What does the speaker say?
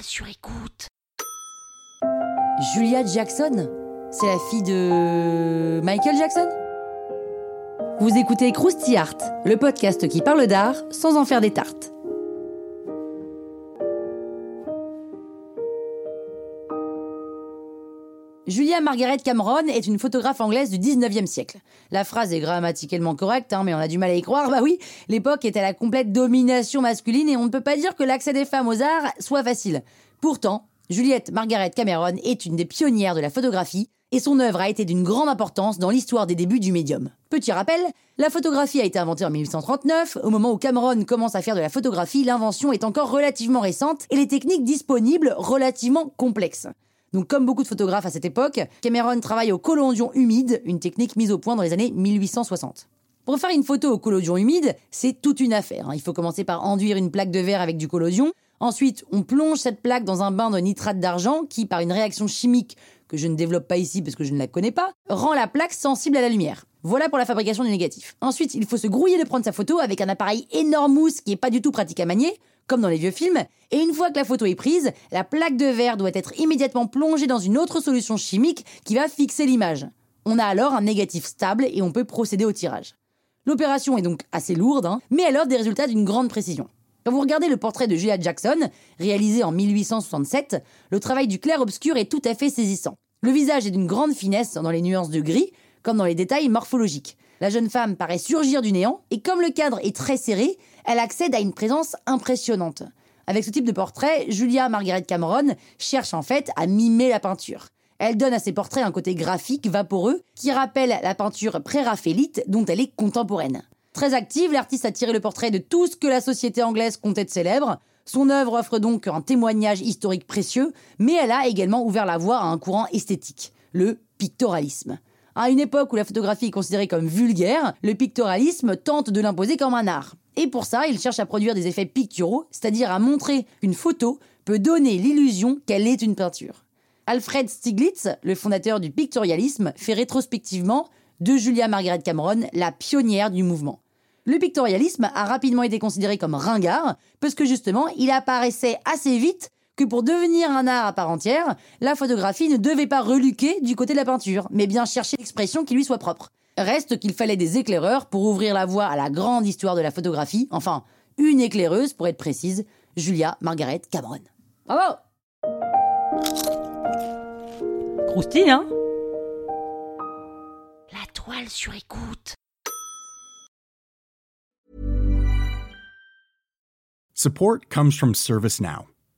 Sur écoute. Julia Jackson C'est la fille de Michael Jackson? Vous écoutez Krusty Art, le podcast qui parle d'art sans en faire des tartes. Julia Margaret Cameron est une photographe anglaise du 19e siècle. La phrase est grammaticalement correcte, hein, mais on a du mal à y croire. Bah oui, l'époque était à la complète domination masculine et on ne peut pas dire que l'accès des femmes aux arts soit facile. Pourtant, Juliette Margaret Cameron est une des pionnières de la photographie et son œuvre a été d'une grande importance dans l'histoire des débuts du médium. Petit rappel, la photographie a été inventée en 1839. Au moment où Cameron commence à faire de la photographie, l'invention est encore relativement récente et les techniques disponibles relativement complexes. Donc comme beaucoup de photographes à cette époque, Cameron travaille au collodion humide, une technique mise au point dans les années 1860. Pour faire une photo au collodion humide, c'est toute une affaire. hein. Il faut commencer par enduire une plaque de verre avec du collodion. Ensuite, on plonge cette plaque dans un bain de nitrate d'argent qui, par une réaction chimique que je ne développe pas ici parce que je ne la connais pas, rend la plaque sensible à la lumière. Voilà pour la fabrication du négatif. Ensuite, il faut se grouiller de prendre sa photo avec un appareil énormous qui est pas du tout pratique à manier, comme dans les vieux films. Et une fois que la photo est prise, la plaque de verre doit être immédiatement plongée dans une autre solution chimique qui va fixer l'image. On a alors un négatif stable et on peut procéder au tirage. L'opération est donc assez lourde, hein, mais elle offre des résultats d'une grande précision. Quand vous regardez le portrait de Julia Jackson, réalisé en 1867, le travail du clair-obscur est tout à fait saisissant. Le visage est d'une grande finesse dans les nuances de gris, comme dans les détails morphologiques. La jeune femme paraît surgir du néant, et comme le cadre est très serré, elle accède à une présence impressionnante. Avec ce type de portrait, Julia Margaret Cameron cherche en fait à mimer la peinture. Elle donne à ses portraits un côté graphique, vaporeux, qui rappelle la peinture pré-raphaélite dont elle est contemporaine. Très active, l'artiste a tiré le portrait de tout ce que la société anglaise comptait de célèbre. Son œuvre offre donc un témoignage historique précieux, mais elle a également ouvert la voie à un courant esthétique, le pictoralisme. À une époque où la photographie est considérée comme vulgaire, le pictoralisme tente de l'imposer comme un art. Et pour ça, il cherche à produire des effets picturaux, c'est-à-dire à montrer qu'une photo peut donner l'illusion qu'elle est une peinture. Alfred Stieglitz, le fondateur du pictorialisme, fait rétrospectivement de Julia Margaret Cameron la pionnière du mouvement. Le pictorialisme a rapidement été considéré comme ringard, parce que justement, il apparaissait assez vite que pour devenir un art à part entière, la photographie ne devait pas reluquer du côté de la peinture, mais bien chercher l'expression qui lui soit propre. Reste qu'il fallait des éclaireurs pour ouvrir la voie à la grande histoire de la photographie, enfin, une éclaireuse pour être précise, Julia Margaret Cameron. Bravo Croustille, hein? La toile sur écoute. Support comes from ServiceNow,